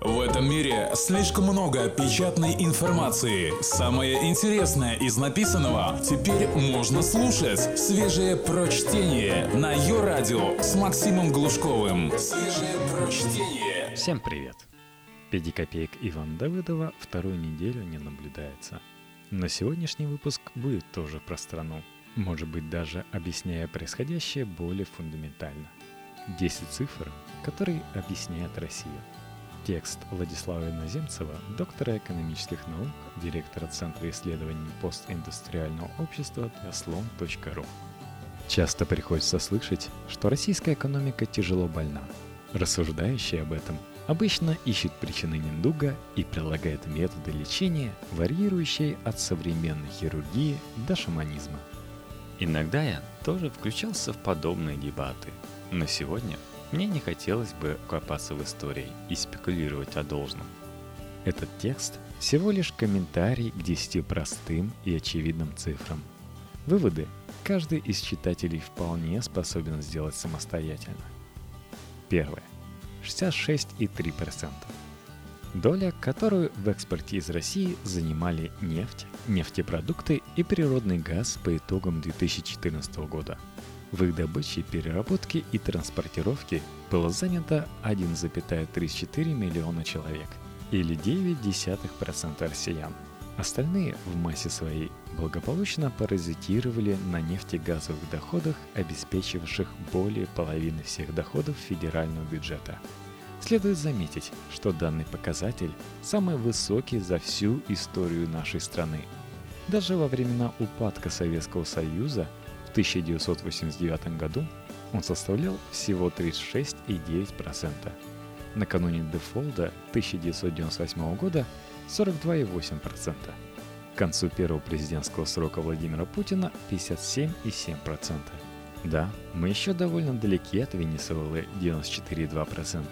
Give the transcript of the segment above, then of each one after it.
В этом мире слишком много печатной информации. Самое интересное из написанного теперь можно слушать. Свежее прочтение на ее радио с Максимом Глушковым. Свежее прочтение. Всем привет! 5 копеек Ивана Давыдова вторую неделю не наблюдается. Но сегодняшний выпуск будет тоже про страну. Может быть даже объясняя происходящее более фундаментально. 10 цифр, которые объясняют Россию. Текст Владислава Иноземцева, доктора экономических наук, директора Центра исследований постиндустриального общества слон.ру. Часто приходится слышать, что российская экономика тяжело больна. Рассуждающие об этом обычно ищут причины недуга и прилагают методы лечения, варьирующие от современной хирургии до шаманизма. Иногда я тоже включался в подобные дебаты, но сегодня мне не хотелось бы копаться в истории и спекулировать о должном. Этот текст всего лишь комментарий к десяти простым и очевидным цифрам. Выводы каждый из читателей вполне способен сделать самостоятельно. Первое. 66,3%. Доля, которую в экспорте из России занимали нефть, нефтепродукты и природный газ по итогам 2014 года – в их добыче, переработке и транспортировке было занято 1,34 миллиона человек, или 0,9% россиян. Остальные в массе своей благополучно паразитировали на нефтегазовых доходах, обеспечивавших более половины всех доходов федерального бюджета. Следует заметить, что данный показатель самый высокий за всю историю нашей страны. Даже во времена упадка Советского Союза 1989 году он составлял всего 36,9%. Накануне дефолда 1998 года 42,8%. К концу первого президентского срока Владимира Путина 57,7%. Да, мы еще довольно далеки от Венесуэлы 94,2%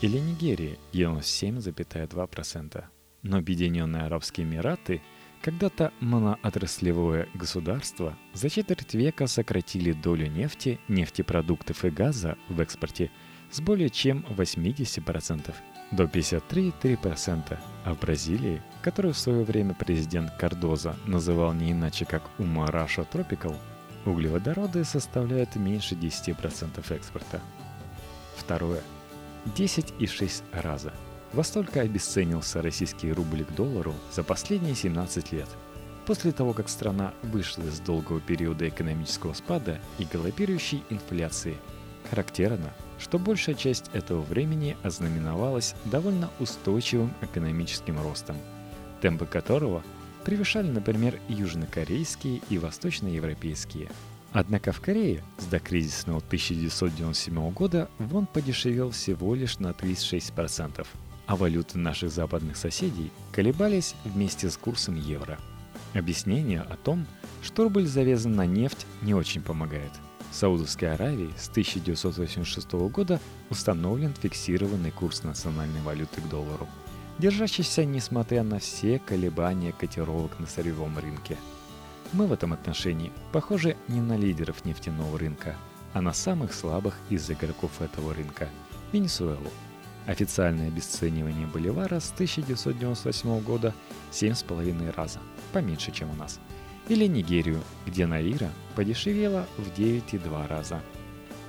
или Нигерии 97,2%. Но Объединенные Арабские Эмираты – когда-то моноотраслевое государство за четверть века сократили долю нефти, нефтепродуктов и газа в экспорте с более чем 80% до 53,3%, а в Бразилии, которую в свое время президент Кардоза называл не иначе как «Ума Раша Тропикал», углеводороды составляют меньше 10% экспорта. Второе. 10,6 раза – во столько обесценился российский рубль к доллару за последние 17 лет. После того, как страна вышла из долгого периода экономического спада и галопирующей инфляции, характерно, что большая часть этого времени ознаменовалась довольно устойчивым экономическим ростом, темпы которого превышали, например, южнокорейские и восточноевропейские. Однако в Корее с докризисного 1997 года вон подешевел всего лишь на 36%, а валюты наших западных соседей колебались вместе с курсом евро. Объяснение о том, что рубль завязан на нефть, не очень помогает. В Саудовской Аравии с 1986 года установлен фиксированный курс национальной валюты к доллару, держащийся несмотря на все колебания котировок на сырьевом рынке. Мы в этом отношении похожи не на лидеров нефтяного рынка, а на самых слабых из игроков этого рынка – Венесуэлу – Официальное обесценивание боливара с 1998 года 7,5 раза, поменьше, чем у нас. Или Нигерию, где наира подешевела в 9,2 раза.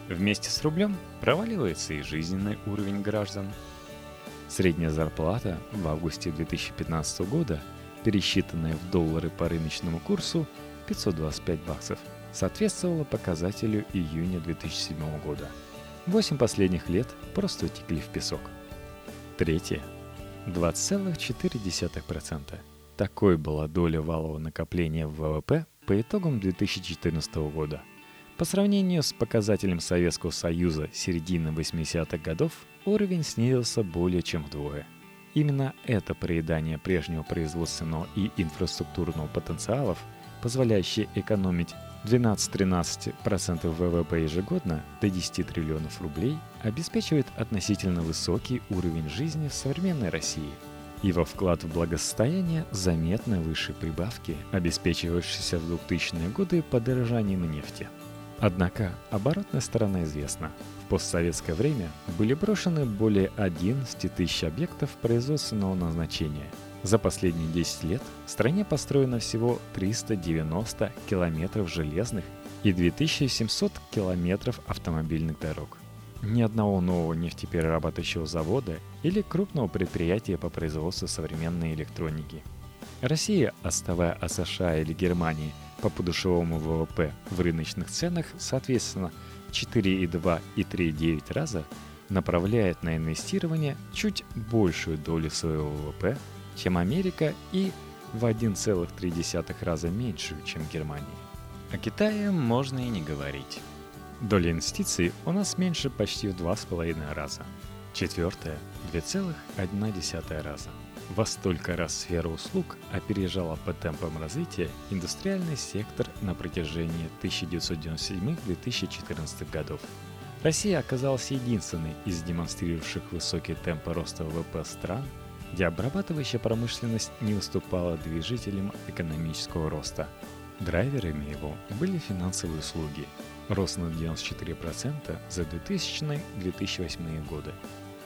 Вместе с рублем проваливается и жизненный уровень граждан. Средняя зарплата в августе 2015 года, пересчитанная в доллары по рыночному курсу 525 баксов, соответствовала показателю июня 2007 года – Восемь последних лет просто утекли в песок. Третье. 2,4%. Такой была доля валового накопления в ВВП по итогам 2014 года. По сравнению с показателем Советского Союза середины 80-х годов, уровень снизился более чем вдвое. Именно это проедание прежнего производственного и инфраструктурного потенциалов, позволяющее экономить 12-13% ВВП ежегодно до 10 триллионов рублей обеспечивает относительно высокий уровень жизни в современной России. Его вклад в благосостояние заметно выше прибавки, обеспечивавшейся в 2000-е годы подорожанием нефти. Однако оборотная сторона известна. В постсоветское время были брошены более 11 тысяч объектов производственного назначения. За последние 10 лет в стране построено всего 390 километров железных и 2700 километров автомобильных дорог. Ни одного нового нефтеперерабатывающего завода или крупного предприятия по производству современной электроники. Россия, отставая от США или Германии по подушевому ВВП в рыночных ценах, соответственно, 4,2 и 3,9 раза, направляет на инвестирование чуть большую долю своего ВВП, чем Америка и в 1,3 раза меньшую, чем Германия. О Китае можно и не говорить. Доля инвестиций у нас меньше почти в 2,5 раза. Четвертое – 2,1 раза. Во столько раз сфера услуг опережала по темпам развития индустриальный сектор на протяжении 1997-2014 годов. Россия оказалась единственной из демонстрировавших высокие темпы роста ВВП стран, где обрабатывающая промышленность не уступала движителям экономического роста. Драйверами его были финансовые услуги – рост на 94% за 2000-2008 годы.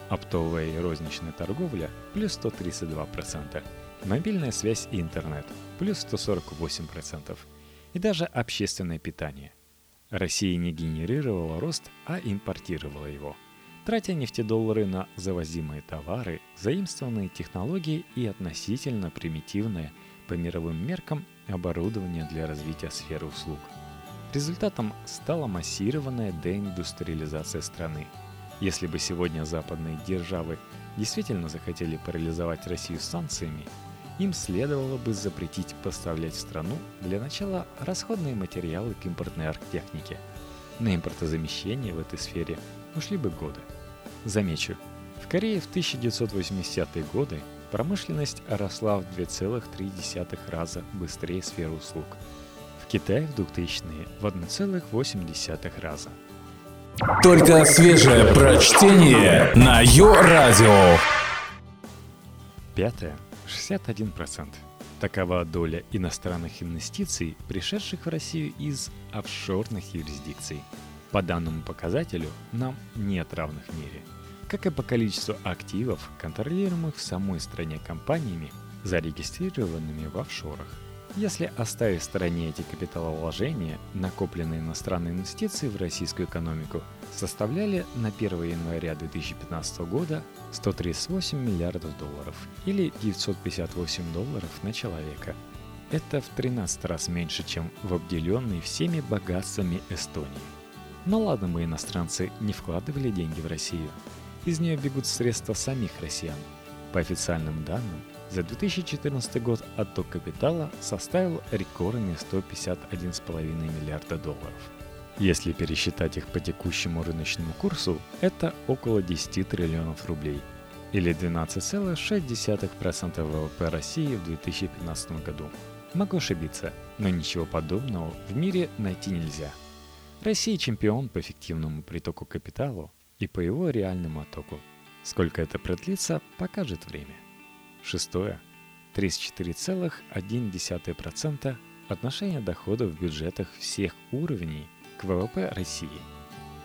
Оптовая и розничная торговля – плюс 132%, мобильная связь и интернет – плюс 148%, и даже общественное питание. Россия не генерировала рост, а импортировала его, тратя нефтедоллары на завозимые товары, заимствованные технологии и относительно примитивное по мировым меркам оборудование для развития сферы услуг – Результатом стала массированная деиндустриализация страны. Если бы сегодня западные державы действительно захотели парализовать Россию санкциями, им следовало бы запретить поставлять в страну для начала расходные материалы к импортной архтехнике. На импортозамещение в этой сфере ушли бы годы. Замечу, в Корее в 1980-е годы промышленность росла в 2,3 раза быстрее сферы услуг – Китай в 2000-е в 1,8 раза. Только свежее прочтение на Йо-Радио. Пятое. 61%. Такова доля иностранных инвестиций, пришедших в Россию из офшорных юрисдикций. По данному показателю нам нет равных в мире, как и по количеству активов, контролируемых в самой стране компаниями, зарегистрированными в офшорах – если оставить в стороне эти капиталовложения, накопленные иностранные инвестиции в российскую экономику составляли на 1 января 2015 года 138 миллиардов долларов или 958 долларов на человека. Это в 13 раз меньше, чем в обделенной всеми богатствами Эстонии. Но ладно мы, иностранцы, не вкладывали деньги в Россию. Из нее бегут средства самих россиян. По официальным данным, за 2014 год отток капитала составил рекордные 151,5 миллиарда долларов. Если пересчитать их по текущему рыночному курсу, это около 10 триллионов рублей или 12,6% ВВП России в 2015 году. Могу ошибиться, но ничего подобного в мире найти нельзя. Россия чемпион по эффективному притоку капиталу и по его реальному оттоку. Сколько это продлится, покажет время. Шестое. 34,1% отношения доходов в бюджетах всех уровней к ВВП России.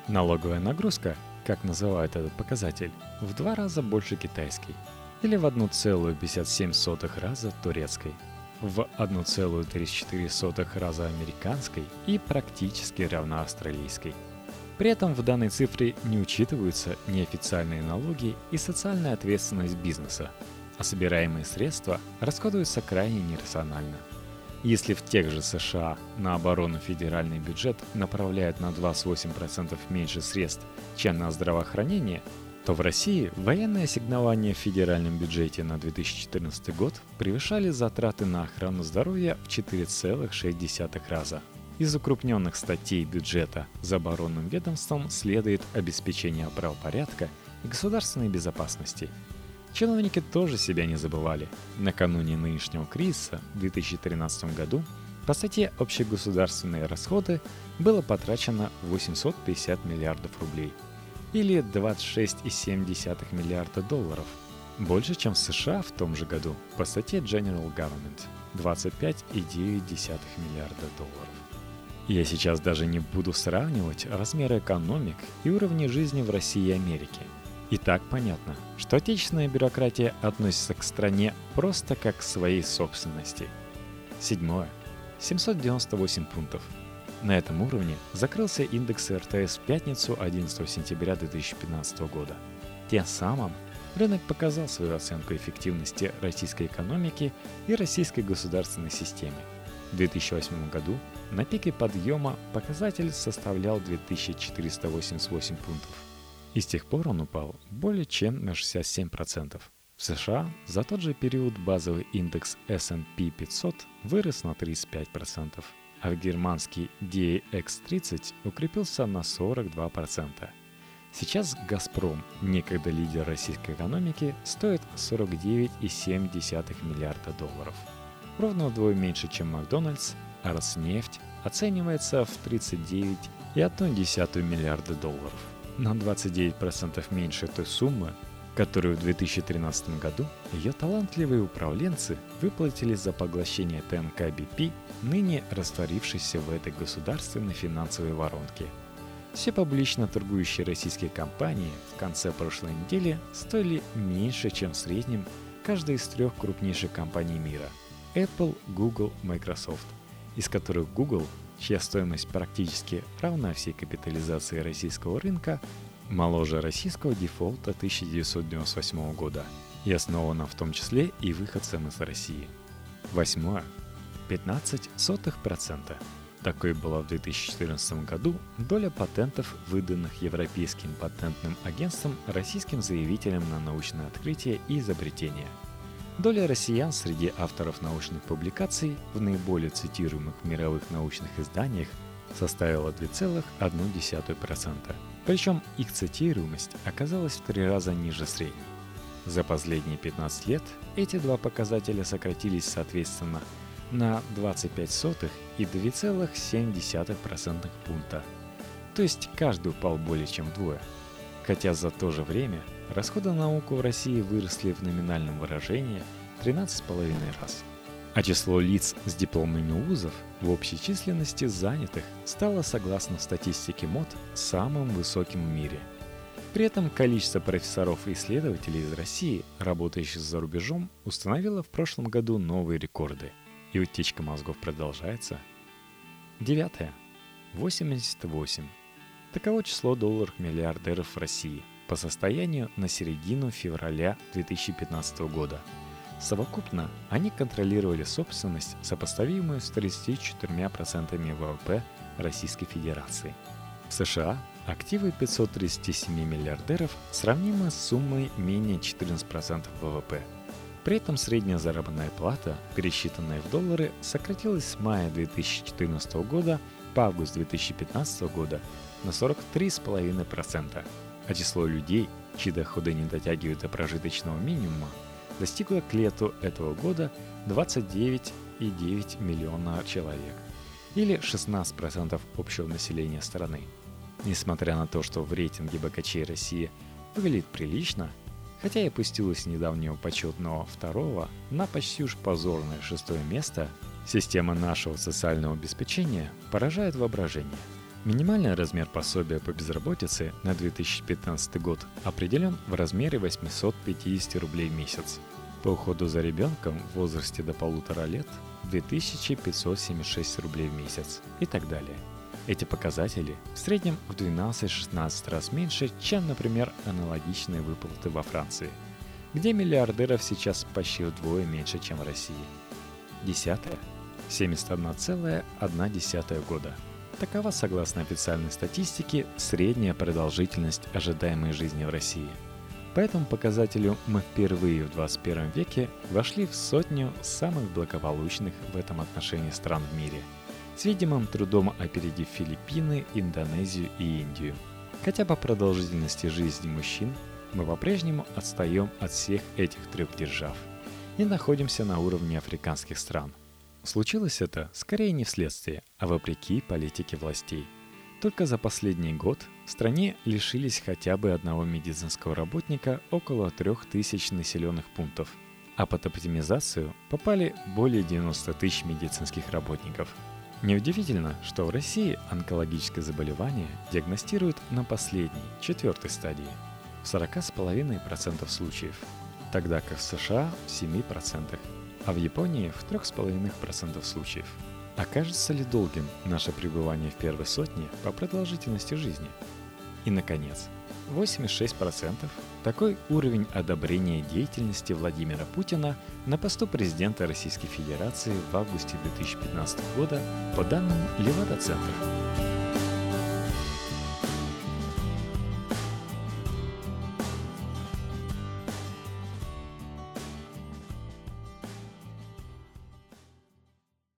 Налоговая нагрузка, как называют этот показатель, в два раза больше китайской или в 1,57 раза турецкой, в 1,34 раза американской и практически равна австралийской. При этом в данной цифре не учитываются неофициальные налоги и социальная ответственность бизнеса, а собираемые средства расходуются крайне нерационально. Если в тех же США на оборону федеральный бюджет направляет на 28% меньше средств, чем на здравоохранение, то в России военные ассигнования в федеральном бюджете на 2014 год превышали затраты на охрану здоровья в 4,6 раза. Из укрупненных статей бюджета за оборонным ведомством следует обеспечение правопорядка и государственной безопасности, Чиновники тоже себя не забывали. Накануне нынешнего кризиса в 2013 году по статье «Общегосударственные расходы» было потрачено 850 миллиардов рублей или 26,7 миллиарда долларов, больше, чем в США в том же году по статье General Government 25,9 миллиарда долларов. Я сейчас даже не буду сравнивать размеры экономик и уровни жизни в России и Америке. И так понятно, что отечественная бюрократия относится к стране просто как к своей собственности. Седьмое. 798 пунктов. На этом уровне закрылся индекс РТС в пятницу 11 сентября 2015 года. Тем самым рынок показал свою оценку эффективности российской экономики и российской государственной системы. В 2008 году на пике подъема показатель составлял 2488 пунктов. И с тех пор он упал более чем на 67%. В США за тот же период базовый индекс S&P 500 вырос на 35%, а германский DAX30 укрепился на 42%. Сейчас «Газпром», некогда лидер российской экономики, стоит 49,7 миллиарда долларов. Ровно вдвое меньше, чем «Макдональдс», а «Роснефть» оценивается в 39,1 миллиарда долларов. На 29% меньше той суммы, которую в 2013 году ее талантливые управленцы выплатили за поглощение ТНК BP, ныне растворившейся в этой государственной финансовой воронке. Все публично торгующие российские компании в конце прошлой недели стоили меньше, чем в среднем каждая из трех крупнейших компаний мира – Apple, Google, Microsoft, из которых Google, чья стоимость практически равна всей капитализации российского рынка, моложе российского дефолта 1998 года и основана в том числе и выходцем из России. Восьмое. 15 сотых процента. Такой была в 2014 году доля патентов, выданных Европейским патентным агентством российским заявителям на научное открытие и изобретение. Доля россиян среди авторов научных публикаций в наиболее цитируемых мировых научных изданиях составила 2,1%. Причем их цитируемость оказалась в три раза ниже средней. За последние 15 лет эти два показателя сократились соответственно на 25 сотых и 2,7% пункта. То есть каждый упал более чем вдвое. Хотя за то же время расходы на науку в России выросли в номинальном выражении 13,5 раз – а число лиц с дипломами вузов в общей численности занятых стало, согласно статистике МОД, самым высоким в мире. При этом количество профессоров и исследователей из России, работающих за рубежом, установило в прошлом году новые рекорды. И утечка мозгов продолжается. Девятое. 88. Таково число долларов миллиардеров в России по состоянию на середину февраля 2015 года – Совокупно они контролировали собственность, сопоставимую с 34% ВВП Российской Федерации. В США активы 537 миллиардеров сравнимы с суммой менее 14% ВВП. При этом средняя заработная плата, пересчитанная в доллары, сократилась с мая 2014 года по август 2015 года на 43,5%, а число людей, чьи доходы не дотягивают до прожиточного минимума, достигла к лету этого года 29,9 миллиона человек, или 16% общего населения страны. Несмотря на то, что в рейтинге богачей России выглядит прилично, хотя и опустилась с недавнего почетного второго на почти уж позорное шестое место, система нашего социального обеспечения поражает воображение – Минимальный размер пособия по безработице на 2015 год определен в размере 850 рублей в месяц. По уходу за ребенком в возрасте до полутора лет 2576 рублей в месяц и так далее. Эти показатели в среднем в 12-16 раз меньше, чем, например, аналогичные выплаты во Франции, где миллиардеров сейчас почти вдвое меньше, чем в России. Десятое. 71,1 года – Такова, согласно официальной статистике, средняя продолжительность ожидаемой жизни в России. По этому показателю мы впервые в 21 веке вошли в сотню самых благополучных в этом отношении стран в мире, с видимым трудом опередив Филиппины, Индонезию и Индию. Хотя по продолжительности жизни мужчин мы по-прежнему отстаем от всех этих трех держав и находимся на уровне африканских стран – Случилось это скорее не вследствие, а вопреки политике властей. Только за последний год в стране лишились хотя бы одного медицинского работника около 3000 населенных пунктов, а под оптимизацию попали более 90 тысяч медицинских работников. Неудивительно, что в России онкологическое заболевание диагностируют на последней, четвертой стадии, в 40,5% случаев, тогда как в США в 7%, а в Японии в 3,5% случаев. Окажется ли долгим наше пребывание в первой сотне по продолжительности жизни? И, наконец, 86% такой уровень одобрения деятельности Владимира Путина на посту президента Российской Федерации в августе 2015 года по данным Левада-центра.